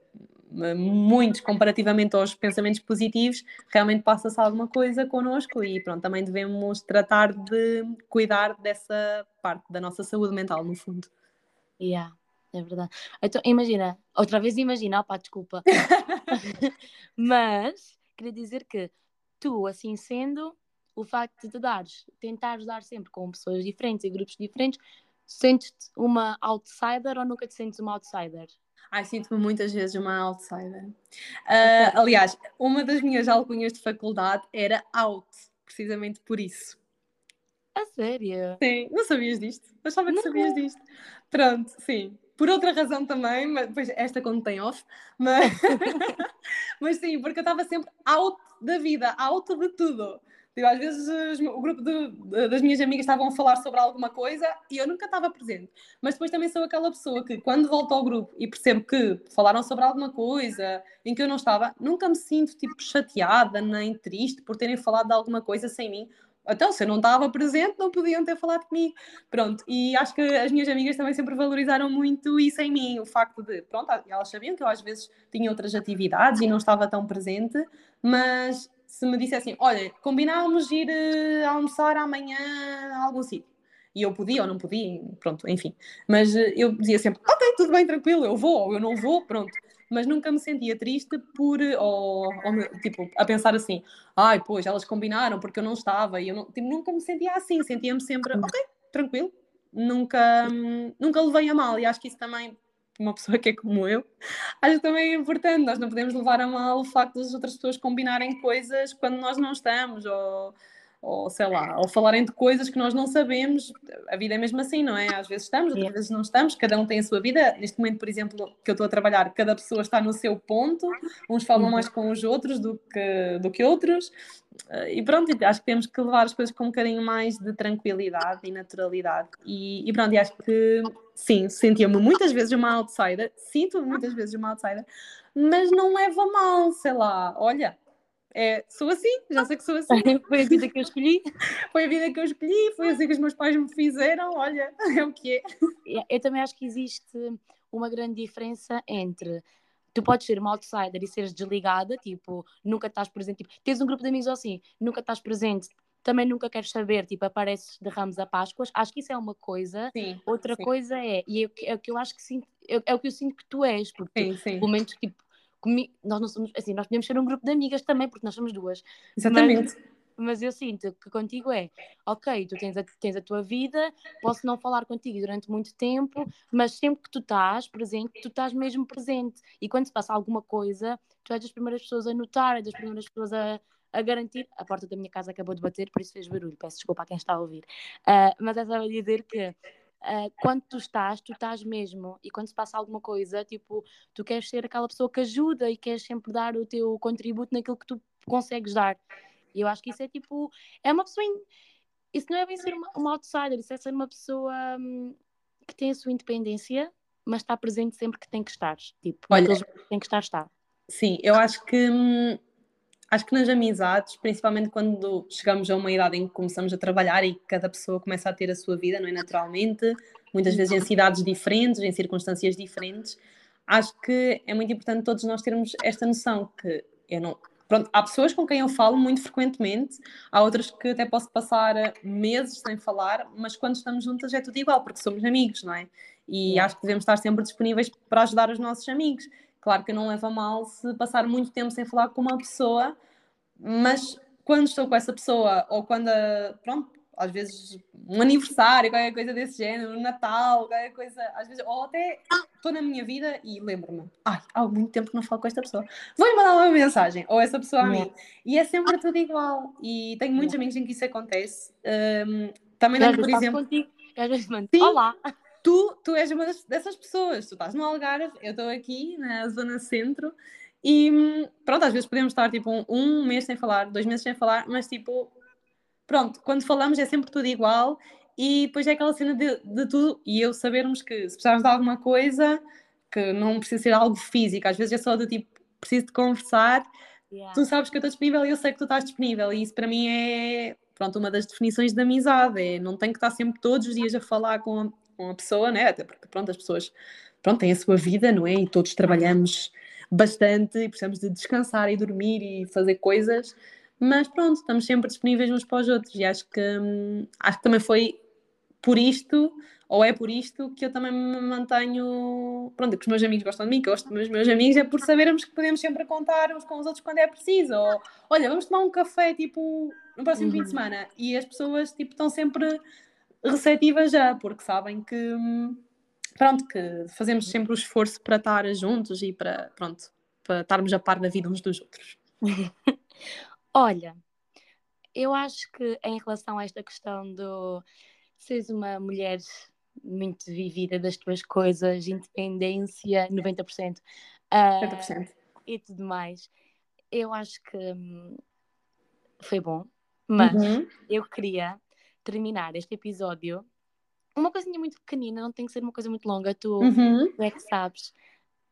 [SPEAKER 2] uh, muitos comparativamente aos pensamentos positivos, realmente passa-se alguma coisa connosco e pronto, também devemos tratar de cuidar dessa parte da nossa saúde mental, no fundo.
[SPEAKER 1] Yeah, é verdade. Então, imagina, outra vez imagina, opá, desculpa. Mas, queria dizer que tu, assim sendo, o facto de te dares, tentar dar sempre com pessoas diferentes e grupos diferentes, sentes-te uma outsider ou nunca te sentes uma outsider?
[SPEAKER 2] Ai, sinto-me muitas vezes uma outsider. Uh, aliás, uma das minhas alcunhas de faculdade era out, precisamente por isso.
[SPEAKER 1] A sério?
[SPEAKER 2] Sim, não sabias disto? Achava que não. sabias disto. Pronto, sim. Por outra razão também, mas depois esta quando tem off, mas, mas sim, porque eu estava sempre out da vida, out de tudo. Tipo, às vezes o grupo de, das minhas amigas estavam a falar sobre alguma coisa e eu nunca estava presente. Mas depois também sou aquela pessoa que, quando volto ao grupo e percebo que falaram sobre alguma coisa em que eu não estava, nunca me sinto tipo chateada nem triste por terem falado de alguma coisa sem mim. Então, se eu não estava presente, não podiam ter falado comigo. Pronto, e acho que as minhas amigas também sempre valorizaram muito isso em mim, o facto de, pronto, elas sabiam que eu às vezes tinha outras atividades e não estava tão presente, mas se me dissessem, olha, combinámos ir uh, almoçar amanhã a algum sítio. E eu podia ou não podia, pronto, enfim. Mas uh, eu dizia sempre, ok, tudo bem, tranquilo, eu vou ou eu não vou, pronto. Mas nunca me sentia triste por, eh, ou, ou, tipo, a pensar assim, ai, pois, elas combinaram porque eu não estava. E eu não, tipo, nunca me sentia assim, sentia-me sempre, ok, tranquilo. Nunca, hum, nunca levei a mal e acho que isso também uma pessoa que é como eu, acho que também é importante. Nós não podemos levar a mal o facto das outras pessoas combinarem coisas quando nós não estamos, ou, ou sei lá, ou falarem de coisas que nós não sabemos. A vida é mesmo assim, não é? Às vezes estamos, outras vezes não estamos, cada um tem a sua vida. Neste momento, por exemplo, que eu estou a trabalhar, cada pessoa está no seu ponto, uns falam mais com os outros do que, do que outros. E pronto, acho que temos que levar as coisas com um bocadinho mais de tranquilidade e naturalidade. E, e pronto, e acho que sim, sentia-me muitas vezes uma outsider, sinto-me muitas vezes uma outsider, mas não leva mal, sei lá, olha, é, sou assim, já sei que sou assim.
[SPEAKER 1] foi a vida que eu escolhi.
[SPEAKER 2] Foi a vida que eu escolhi, foi assim que os meus pais me fizeram, olha, é o que é.
[SPEAKER 1] Eu também acho que existe uma grande diferença entre tu podes ser uma outsider e seres desligada, tipo, nunca estás presente, tipo, tens um grupo de amigos assim, nunca estás presente, também nunca queres saber, tipo, apareces de ramos a Páscoas, acho que isso é uma coisa,
[SPEAKER 2] sim,
[SPEAKER 1] outra
[SPEAKER 2] sim.
[SPEAKER 1] coisa é, e é, é, o que eu acho que sinto, é, é, o que eu sinto que tu és, porque sim, pelo menos, tipo, comigo, nós não somos, assim, nós podemos ser um grupo de amigas também, porque nós somos duas.
[SPEAKER 2] Exatamente.
[SPEAKER 1] Mas, mas eu sinto que contigo é, ok, tu tens a, tens a tua vida, posso não falar contigo durante muito tempo, mas sempre que tu estás presente, tu estás mesmo presente. E quando se passa alguma coisa, tu és das primeiras pessoas a notar, és das primeiras pessoas a, a garantir. A porta da minha casa acabou de bater, por isso fez barulho. Peço desculpa a quem está a ouvir. Uh, mas é só dizer que. Uh, quando tu estás, tu estás mesmo, e quando se passa alguma coisa, tipo, tu queres ser aquela pessoa que ajuda e queres sempre dar o teu contributo naquilo que tu consegues dar. E eu acho que isso é tipo. É uma pessoa. In... Isso não é bem ser uma, uma outsider, isso é ser uma pessoa hum, que tem a sua independência, mas está presente sempre que tem que estar. Tipo,
[SPEAKER 2] Olha,
[SPEAKER 1] que tem que estar, está.
[SPEAKER 2] Sim, eu acho que. Hum, acho que nas amizades, principalmente quando chegamos a uma idade em que começamos a trabalhar e cada pessoa começa a ter a sua vida, não é? Naturalmente, muitas vezes em cidades diferentes, em circunstâncias diferentes, acho que é muito importante todos nós termos esta noção que eu não. Pronto, há pessoas com quem eu falo muito frequentemente, há outras que até posso passar meses sem falar, mas quando estamos juntas é tudo igual, porque somos amigos, não é? E acho que devemos estar sempre disponíveis para ajudar os nossos amigos. Claro que não leva mal se passar muito tempo sem falar com uma pessoa, mas quando estou com essa pessoa, ou quando, pronto, às vezes um aniversário, qualquer coisa desse género, um Natal, qualquer coisa, às vezes, ou até estou na minha vida e lembro-me, ai, há muito tempo que não falo com esta pessoa, vou-lhe mandar uma mensagem, ou essa pessoa a mim, e é sempre tudo igual, e tenho muitos amigos em que isso acontece, um, também tenho, por exemplo...
[SPEAKER 1] Contigo. Mando, olá!
[SPEAKER 2] tu, tu és uma dessas pessoas, tu estás no Algarve, eu estou aqui na zona centro. E pronto, às vezes podemos estar tipo um, um, mês sem falar, dois meses sem falar, mas tipo, pronto, quando falamos é sempre tudo igual e depois é aquela cena de, de tudo e eu sabermos que se precisarmos de alguma coisa, que não precisa ser algo físico, às vezes é só do tipo, preciso de conversar, yeah. tu sabes que eu estou disponível e eu sei que tu estás disponível e isso para mim é pronto, uma das definições de amizade, é não tenho que estar sempre todos os dias a falar com com a pessoa, né? Até porque, pronto, as pessoas pronto, têm a sua vida, não é? E todos trabalhamos bastante e precisamos de descansar e dormir e fazer coisas, mas pronto, estamos sempre disponíveis uns para os outros e acho que, hum, acho que também foi por isto, ou é por isto, que eu também me mantenho, pronto, que os meus amigos gostam de mim, que eu gosto dos meus amigos, é por sabermos que podemos sempre contar uns com os outros quando é preciso, ou olha, vamos tomar um café, tipo, no próximo uhum. fim de uhum. semana, e as pessoas, tipo, estão sempre receptiva já, porque sabem que pronto, que fazemos sempre o esforço para estar juntos e para, pronto, para estarmos a par da vida uns dos outros.
[SPEAKER 1] Olha, eu acho que em relação a esta questão do seres uma mulher muito vivida das tuas coisas, independência, 90%, uh, 90%. e tudo mais, eu acho que hum, foi bom, mas uhum. eu queria terminar este episódio, uma coisinha muito pequenina, não tem que ser uma coisa muito longa, tu, uhum. tu é que sabes.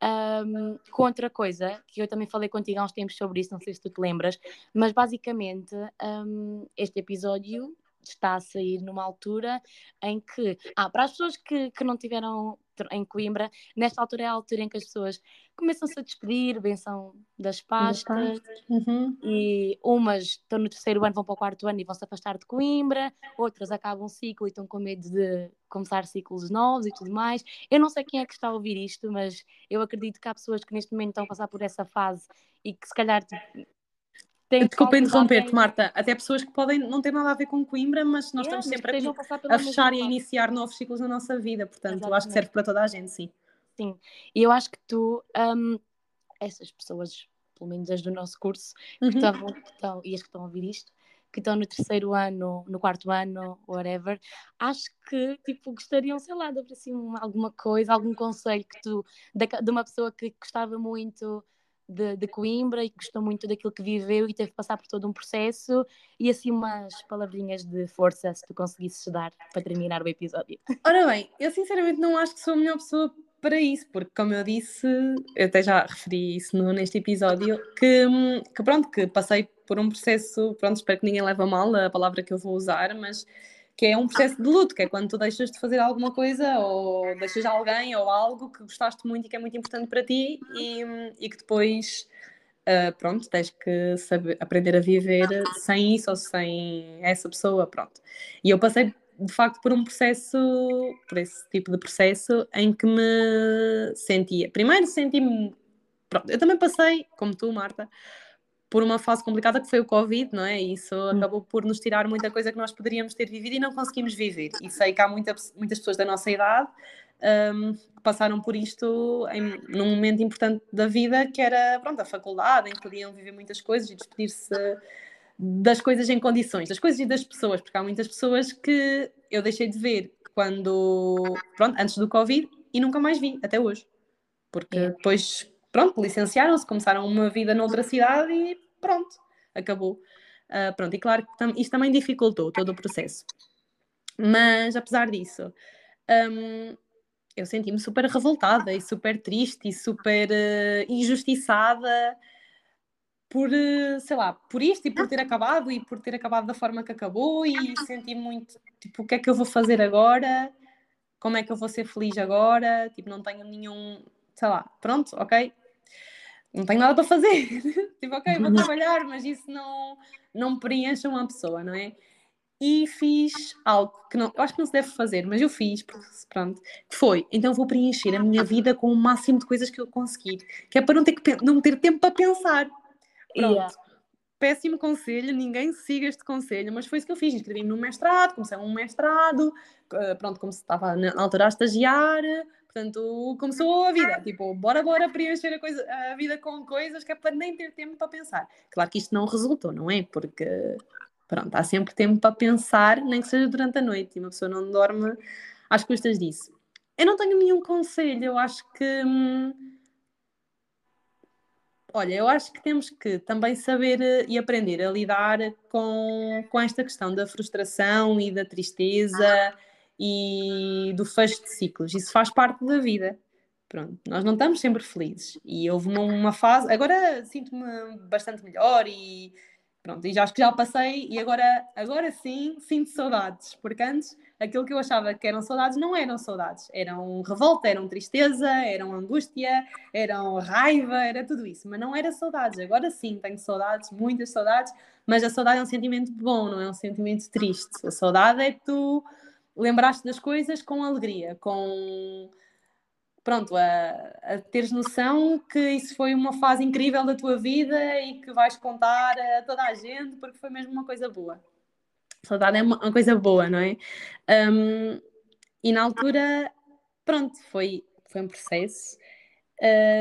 [SPEAKER 1] Um, com outra coisa, que eu também falei contigo há uns tempos sobre isso, não sei se tu te lembras, mas basicamente um, este episódio está a sair numa altura em que, ah, para as pessoas que, que não tiveram em Coimbra, nesta altura é a altura em que as pessoas começam-se a despedir, benção das pastas, uhum. e umas estão no terceiro ano, vão para o quarto ano e vão se afastar de Coimbra, outras acabam um ciclo e estão com medo de começar ciclos novos e tudo mais. Eu não sei quem é que está a ouvir isto, mas eu acredito que há pessoas que neste momento estão a passar por essa fase e que se calhar tipo,
[SPEAKER 2] Desculpa interromper-te, Marta. Até pessoas que podem não ter nada a ver com Coimbra, mas nós estamos sempre a, a fechar e a iniciar novos ciclos na nossa vida. Portanto, Exatamente. eu acho que serve para toda a gente, sim.
[SPEAKER 1] Sim. E eu acho que tu, um, essas pessoas, pelo menos as do nosso curso, que, uhum. estão, que estão, e as que estão a ouvir isto, que estão no terceiro ano, no quarto ano, whatever, acho que tipo, gostariam, sei lá, de assim, alguma coisa, algum conselho que tu, de, de uma pessoa que gostava muito de, de, Coimbra e gostou muito daquilo que viveu e teve que passar por todo um processo e assim umas palavrinhas de força se tu conseguisses dar para terminar o episódio.
[SPEAKER 2] Ora bem, eu sinceramente não acho que sou a melhor pessoa para isso, porque como eu disse, eu até já referi isso no, neste episódio, que, que pronto, que passei por um processo, pronto, espero que ninguém leve a mal a palavra que eu vou usar, mas que é um processo de luto, que é quando tu deixas de fazer alguma coisa ou deixas alguém ou algo que gostaste muito e que é muito importante para ti e, e que depois, uh, pronto, tens que saber, aprender a viver sem isso ou sem essa pessoa, pronto. E eu passei de facto por um processo, por esse tipo de processo em que me sentia, primeiro senti-me, pronto, eu também passei, como tu, Marta, por uma fase complicada que foi o Covid, não é? E isso hum. acabou por nos tirar muita coisa que nós poderíamos ter vivido e não conseguimos viver. E sei que há muita, muitas pessoas da nossa idade um, que passaram por isto em, num momento importante da vida que era, pronto, a faculdade, em que podiam viver muitas coisas e despedir-se das coisas em condições, das coisas e das pessoas, porque há muitas pessoas que eu deixei de ver quando, pronto, antes do Covid e nunca mais vi, até hoje. Porque depois pronto, licenciaram-se, começaram uma vida noutra cidade e pronto, acabou. Uh, pronto, e claro que tam isto também dificultou todo o processo. Mas, apesar disso, um, eu senti-me super revoltada e super triste e super uh, injustiçada por, eh, sei lá, por isto e por ter acabado e por ter acabado da forma que acabou e senti muito, tipo, o que é que eu vou fazer agora? Como é que eu vou ser feliz agora? Tipo, não tenho nenhum, sei lá, pronto, ok, não tenho nada para fazer. tipo, ok, vou trabalhar, mas isso não, não preenche uma pessoa, não é? E fiz algo que não, eu acho que não se deve fazer, mas eu fiz, porque, pronto, que foi, então vou preencher a minha vida com o máximo de coisas que eu conseguir, que é para não ter, que, não ter tempo para pensar. Pronto. Yeah. Péssimo conselho, ninguém siga este conselho, mas foi isso que eu fiz. Inscrevi-me no mestrado, comecei um mestrado, eh, pronto, como se estava na altura a estagiar, Portanto, começou a vida, tipo, bora, bora preencher a, coisa, a vida com coisas que é para nem ter tempo para pensar. Claro que isto não resultou, não é? Porque, pronto, há sempre tempo para pensar, nem que seja durante a noite, e uma pessoa não dorme às custas disso. Eu não tenho nenhum conselho, eu acho que. Hum, olha, eu acho que temos que também saber eh, e aprender a lidar com, com esta questão da frustração e da tristeza e do fecho de ciclos. Isso faz parte da vida. Pronto, nós não estamos sempre felizes. E houve uma fase, agora sinto-me bastante melhor e pronto, e já acho que já passei e agora, agora sim sinto saudades, porque antes aquilo que eu achava que eram saudades não eram saudades, eram revolta, eram tristeza, eram angústia, eram raiva, era tudo isso, mas não era saudades. Agora sim tenho saudades, muitas saudades, mas a saudade é um sentimento bom, não é um sentimento triste. A saudade é tu lembraste das coisas com alegria, com pronto, a, a teres noção que isso foi uma fase incrível da tua vida e que vais contar a toda a gente porque foi mesmo uma coisa boa. Saudade é uma, uma coisa boa, não é? Um, e na altura, pronto, foi, foi um processo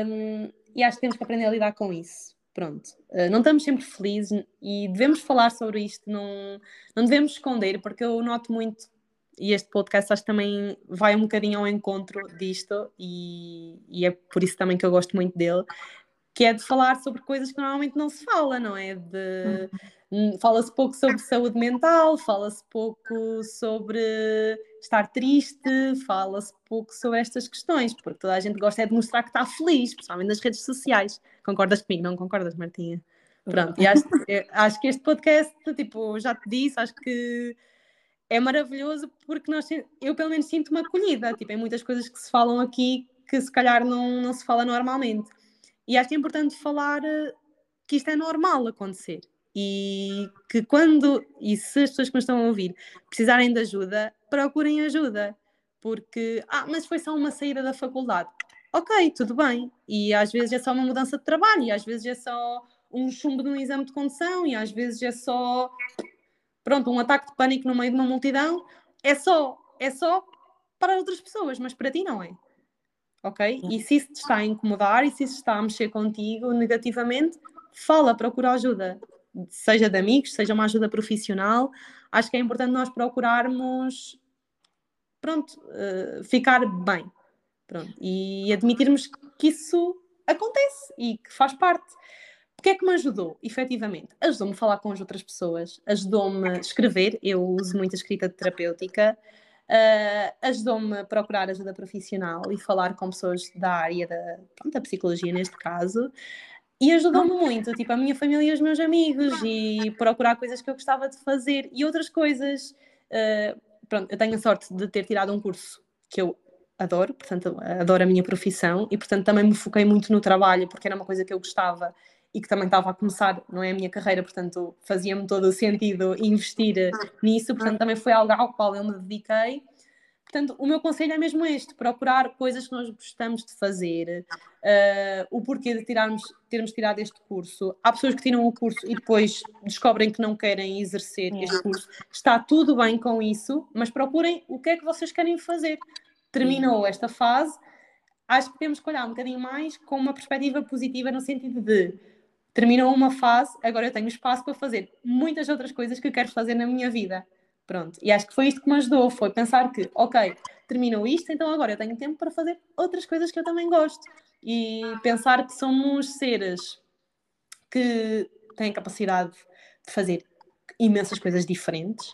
[SPEAKER 2] um, e acho que temos que aprender a lidar com isso. Pronto, uh, não estamos sempre felizes e devemos falar sobre isto, não, não devemos esconder, porque eu noto muito e este podcast acho que também vai um bocadinho ao encontro disto e, e, é por isso também que eu gosto muito dele, que é de falar sobre coisas que normalmente não se fala, não é? De, uhum. Fala-se pouco sobre saúde mental, fala-se pouco sobre estar triste, fala-se pouco sobre estas questões, porque toda a gente gosta é de mostrar que está feliz, principalmente nas redes sociais. Concordas comigo? Não concordas, Martinha? Pronto, e acho, acho que este podcast, tipo, já te disse, acho que é maravilhoso porque nós, eu pelo menos sinto uma acolhida, tipo, em muitas coisas que se falam aqui que se calhar não, não se fala normalmente. E acho importante falar eh, que isto é normal acontecer e que quando, e se as pessoas que nos estão a ouvir precisarem de ajuda, procurem ajuda, porque, ah, mas foi só uma saída da faculdade. Ok, tudo bem. E às vezes é só uma mudança de trabalho, e às vezes é só um chumbo de um exame de condução, e às vezes é só pronto, um ataque de pânico no meio de uma multidão é só, é só para outras pessoas, mas para ti não é. Ok? E se isso te está a incomodar e se isso está a mexer contigo negativamente, fala, procura ajuda. Seja de amigos, seja uma ajuda profissional. Acho que é importante nós procurarmos, pronto, uh, ficar bem. Pronto, e admitirmos que isso acontece e que faz parte. O que é que me ajudou, efetivamente? Ajudou-me a falar com as outras pessoas, ajudou-me a escrever, eu uso muita escrita terapêutica, uh, ajudou-me a procurar ajuda profissional e falar com pessoas da área da, pronto, da psicologia, neste caso, e ajudou-me muito, tipo, a minha família e os meus amigos, e procurar coisas que eu gostava de fazer e outras coisas. Uh, pronto, eu tenho a sorte de ter tirado um curso que eu adoro, portanto, adoro a minha profissão e, portanto, também me foquei muito no trabalho porque era uma coisa que eu gostava e que também estava a começar, não é a minha carreira, portanto fazia-me todo o sentido investir nisso, portanto também foi algo ao qual eu me dediquei. Portanto, o meu conselho é mesmo este: procurar coisas que nós gostamos de fazer, uh, o porquê de tirarmos, termos tirado este curso. Há pessoas que tiram o curso e depois descobrem que não querem exercer este curso. Está tudo bem com isso, mas procurem o que é que vocês querem fazer. Terminou esta fase, acho que temos que olhar um bocadinho mais com uma perspectiva positiva, no sentido de terminou uma fase, agora eu tenho espaço para fazer muitas outras coisas que quero fazer na minha vida. Pronto. E acho que foi isto que me ajudou, foi pensar que, ok, terminou isto, então agora eu tenho tempo para fazer outras coisas que eu também gosto. E pensar que somos seres que têm capacidade de fazer imensas coisas diferentes.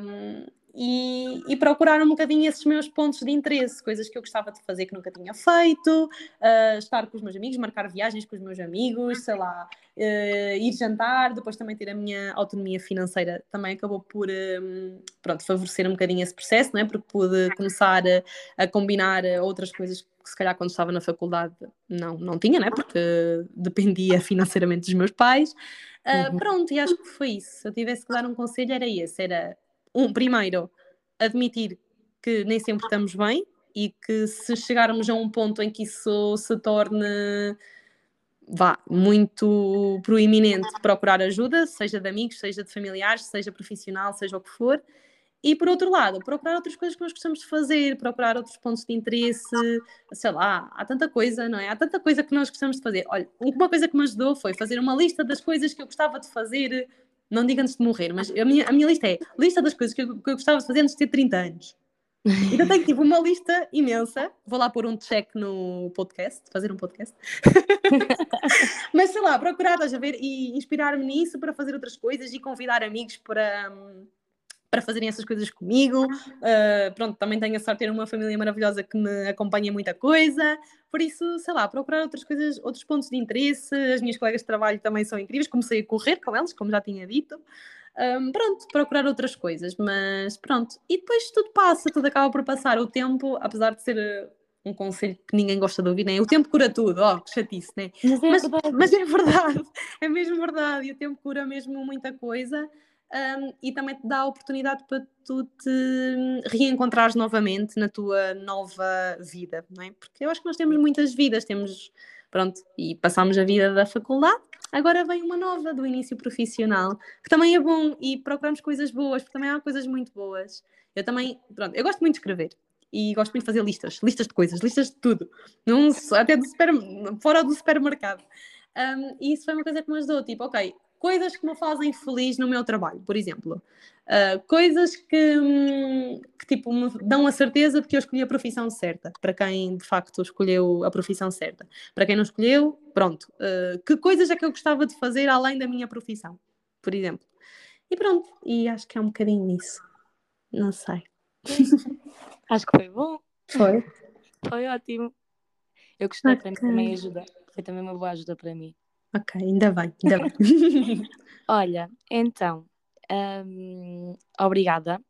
[SPEAKER 2] Um, e, e, procurar um bocadinho esses meus pontos de interesse, coisas que eu gostava de fazer que nunca tinha feito, uh, estar com os meus amigos, marcar viagens com os meus amigos, sei lá, uh, ir jantar, depois também ter a minha autonomia financeira, também acabou por um, pronto, favorecer um bocadinho esse processo, não é? porque pude começar a, a combinar outras coisas que se calhar quando estava na faculdade não, não tinha, né? porque dependia financeiramente dos meus pais. Uh, uhum. Pronto, e acho que foi isso. Se eu tivesse que dar um conselho, era esse: era um, primeiro, admitir que nem sempre estamos bem e que se chegarmos a um ponto em que isso se torne vá, muito proeminente procurar ajuda, seja de amigos, seja de familiares, seja profissional, seja o que for. E por outro lado, procurar outras coisas que nós gostamos de fazer, procurar outros pontos de interesse, sei lá, há tanta coisa, não é? Há tanta coisa que nós gostamos de fazer. Olha, uma coisa que me ajudou foi fazer uma lista das coisas que eu gostava de fazer não diga antes de morrer, mas a minha, a minha lista é lista das coisas que eu, que eu gostava de fazer antes de ter 30 anos. Então tenho tipo uma lista imensa. Vou lá pôr um check no podcast, fazer um podcast. Mas sei lá, procurar, estás a ver, e inspirar-me nisso para fazer outras coisas e convidar amigos para, para fazerem essas coisas comigo. Uh, pronto, também tenho a sorte de ter uma família maravilhosa que me acompanha muita coisa. Por isso, sei lá, procurar outras coisas, outros pontos de interesse. As minhas colegas de trabalho também são incríveis. Comecei a correr com elas, como já tinha dito. Um, pronto, procurar outras coisas, mas pronto. E depois tudo passa, tudo acaba por passar. O tempo, apesar de ser uh, um conselho que ninguém gosta de ouvir, né? O tempo cura tudo, ó, oh, que chatice, né? Mas é, mas, mas é verdade, é mesmo verdade. E o tempo cura mesmo muita coisa um, e também te dá a oportunidade para tu te reencontrares novamente na tua nova vida, não é? Porque eu acho que nós temos muitas vidas, temos, pronto, e passamos a vida da faculdade, agora vem uma nova do início profissional, que também é bom e procuramos coisas boas, porque também há coisas muito boas. Eu também, pronto, eu gosto muito de escrever e gosto muito de fazer listas, listas de coisas, listas de tudo, Não, até do super, fora do supermercado. Um, e isso foi uma coisa que me ajudou, tipo, ok, coisas que me fazem feliz no meu trabalho, por exemplo. Uh, coisas que, hum, que, tipo, me dão a certeza de que eu escolhi a profissão certa, para quem de facto escolheu a profissão certa. Para quem não escolheu, pronto. Uh, que coisas é que eu gostava de fazer além da minha profissão, por exemplo. E pronto, e acho que é um bocadinho isso. Não sei.
[SPEAKER 1] Acho que foi bom.
[SPEAKER 2] Foi.
[SPEAKER 1] Foi ótimo. Eu gostei, okay. também ajuda. Foi também uma boa ajuda para mim.
[SPEAKER 2] Ok, ainda bem, ainda bem.
[SPEAKER 1] Olha, então, um, obrigada.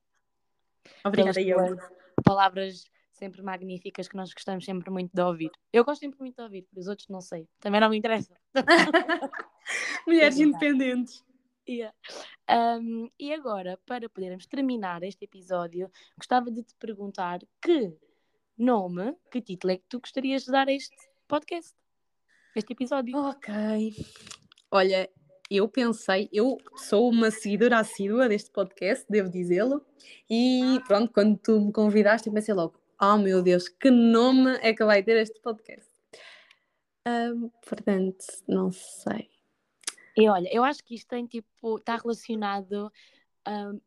[SPEAKER 2] Obrigada, eu.
[SPEAKER 1] Palavras sempre magníficas que nós gostamos sempre muito de ouvir. Eu gosto sempre muito de ouvir, os outros não sei. Também não me interessa.
[SPEAKER 2] Mulheres independentes.
[SPEAKER 1] Yeah. Um, e agora, para podermos terminar este episódio, gostava de te perguntar que nome, que título é que tu gostarias de dar a este podcast? Este episódio.
[SPEAKER 2] Ok. Olha, eu pensei, eu sou uma seguidora assídua deste podcast, devo dizê-lo, e pronto, quando tu me convidaste, eu pensei logo: oh meu Deus, que nome é que vai ter este podcast? Um, portanto, não sei.
[SPEAKER 1] E olha, eu acho que isto tem tipo, está relacionado. Um,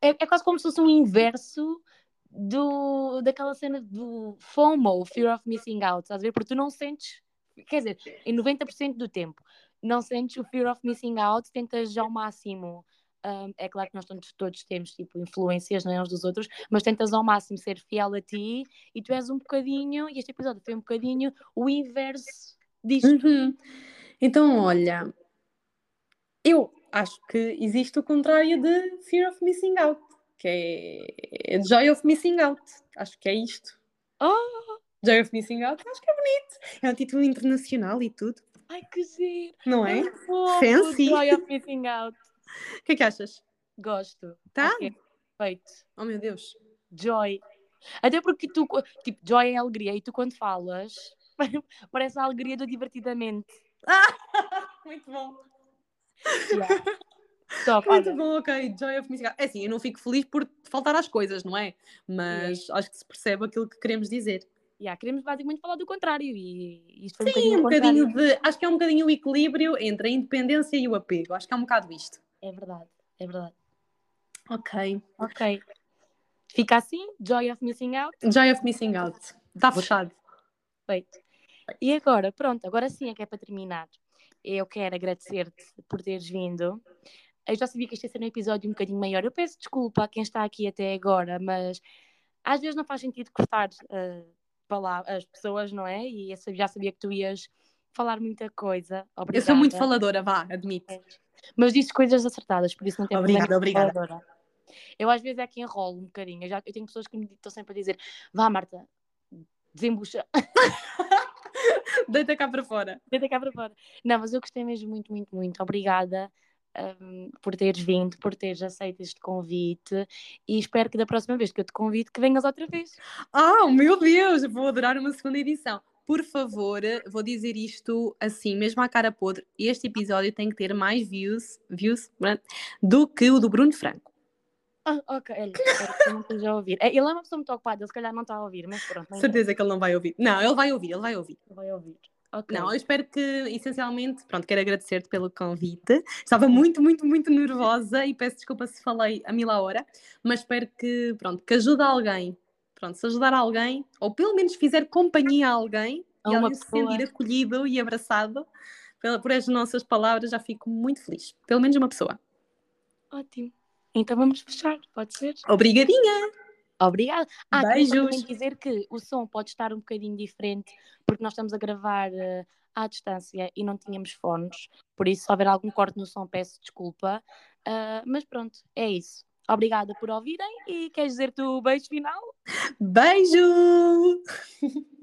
[SPEAKER 1] é, é quase como se fosse um inverso do, daquela cena do FOMO, Fear of Missing Out, estás a ver? Porque tu não sentes quer dizer, em 90% do tempo, não sentes o fear of missing out, tentas ao máximo. Um, é claro que nós todos, temos tipo influências né, uns dos outros, mas tentas ao máximo ser fiel a ti e tu és um bocadinho, e este episódio foi um bocadinho o inverso disto.
[SPEAKER 2] Uhum. Então, olha, eu acho que existe o contrário de fear of missing out, que é joy of missing out. Acho que é isto.
[SPEAKER 1] Oh!
[SPEAKER 2] Joy of Missing Out, acho que é bonito. É um título internacional e tudo.
[SPEAKER 1] Ai, que giro.
[SPEAKER 2] Não é?
[SPEAKER 1] é Fancy. Joy of Missing Out.
[SPEAKER 2] O que é que achas?
[SPEAKER 1] Gosto.
[SPEAKER 2] Tá?
[SPEAKER 1] Okay. Feito.
[SPEAKER 2] Oh, meu Deus.
[SPEAKER 1] Joy. Até porque tu, tipo, joy é alegria e tu quando falas, parece a alegria do divertidamente.
[SPEAKER 2] Ah, muito bom.
[SPEAKER 1] Yeah. Top,
[SPEAKER 2] Muito olha. bom, ok. Joy of Missing Out. É assim, eu não fico feliz por faltar às coisas, não é? Mas yeah. acho que se percebe aquilo que queremos dizer
[SPEAKER 1] yeah, queremos basicamente falar do contrário e isto
[SPEAKER 2] foi Sim, um bocadinho, um bocadinho de. Acho que é um bocadinho o equilíbrio entre a independência e o apego. Acho que é um bocado isto.
[SPEAKER 1] É verdade, é verdade.
[SPEAKER 2] Ok.
[SPEAKER 1] Ok. Fica assim, Joy of Missing Out.
[SPEAKER 2] Joy of Missing Out. Está fechado.
[SPEAKER 1] Feito. E agora, pronto, agora sim é que é para terminar. Eu quero agradecer-te por teres vindo. Eu já sabia que este ia ser um episódio um bocadinho maior. Eu peço desculpa a quem está aqui até agora, mas às vezes não faz sentido cortar uh, as pessoas, não é? E eu já sabia que tu ias falar muita coisa. Obrigada.
[SPEAKER 2] Eu sou muito faladora, vá, admito. É.
[SPEAKER 1] Mas disse coisas acertadas, por isso não
[SPEAKER 2] obrigada,
[SPEAKER 1] problema.
[SPEAKER 2] Obrigada, obrigada.
[SPEAKER 1] Eu às vezes é que enrolo um bocadinho. Eu, já, eu tenho pessoas que me estão sempre a dizer: vá, Marta, desembucha.
[SPEAKER 2] Deita cá para fora.
[SPEAKER 1] Deita cá para fora. Não, mas eu gostei mesmo muito, muito, muito. Obrigada um, por teres vindo, por teres aceito este convite e espero que da próxima vez que eu te convide que venhas outra vez.
[SPEAKER 2] Oh, meu Deus, vou adorar uma segunda edição. Por favor, vou dizer isto assim, mesmo à cara podre, este episódio tem que ter mais views, views do que o do Bruno Franco.
[SPEAKER 1] Ah, ok, olha, espero que não esteja a ouvir. É, ele é uma pessoa muito ocupada, ele se calhar não está a ouvir, mas pronto.
[SPEAKER 2] Certeza que ele não vai ouvir. Não, ele vai ouvir, ele vai ouvir.
[SPEAKER 1] Ele vai ouvir.
[SPEAKER 2] Okay. Não, eu espero que, essencialmente, pronto, quero agradecer-te pelo convite. Estava muito, muito, muito nervosa e peço desculpa se falei a mil a hora, mas espero que, pronto, que ajude alguém. Pronto, se ajudar alguém, ou pelo menos fizer companhia a alguém, a e alguém se sentir acolhido e abraçado por as nossas palavras, já fico muito feliz. Pelo menos uma pessoa.
[SPEAKER 1] Ótimo. Então vamos fechar, pode ser?
[SPEAKER 2] Obrigadinha!
[SPEAKER 1] Obrigada. Ah,
[SPEAKER 2] Beijos.
[SPEAKER 1] dizer que o som pode estar um bocadinho diferente, porque nós estamos a gravar uh, à distância e não tínhamos fones, por isso, se houver algum corte no som, peço desculpa. Uh, mas pronto, é isso. Obrigada por ouvirem e queres dizer tu o beijo final?
[SPEAKER 2] Beijo!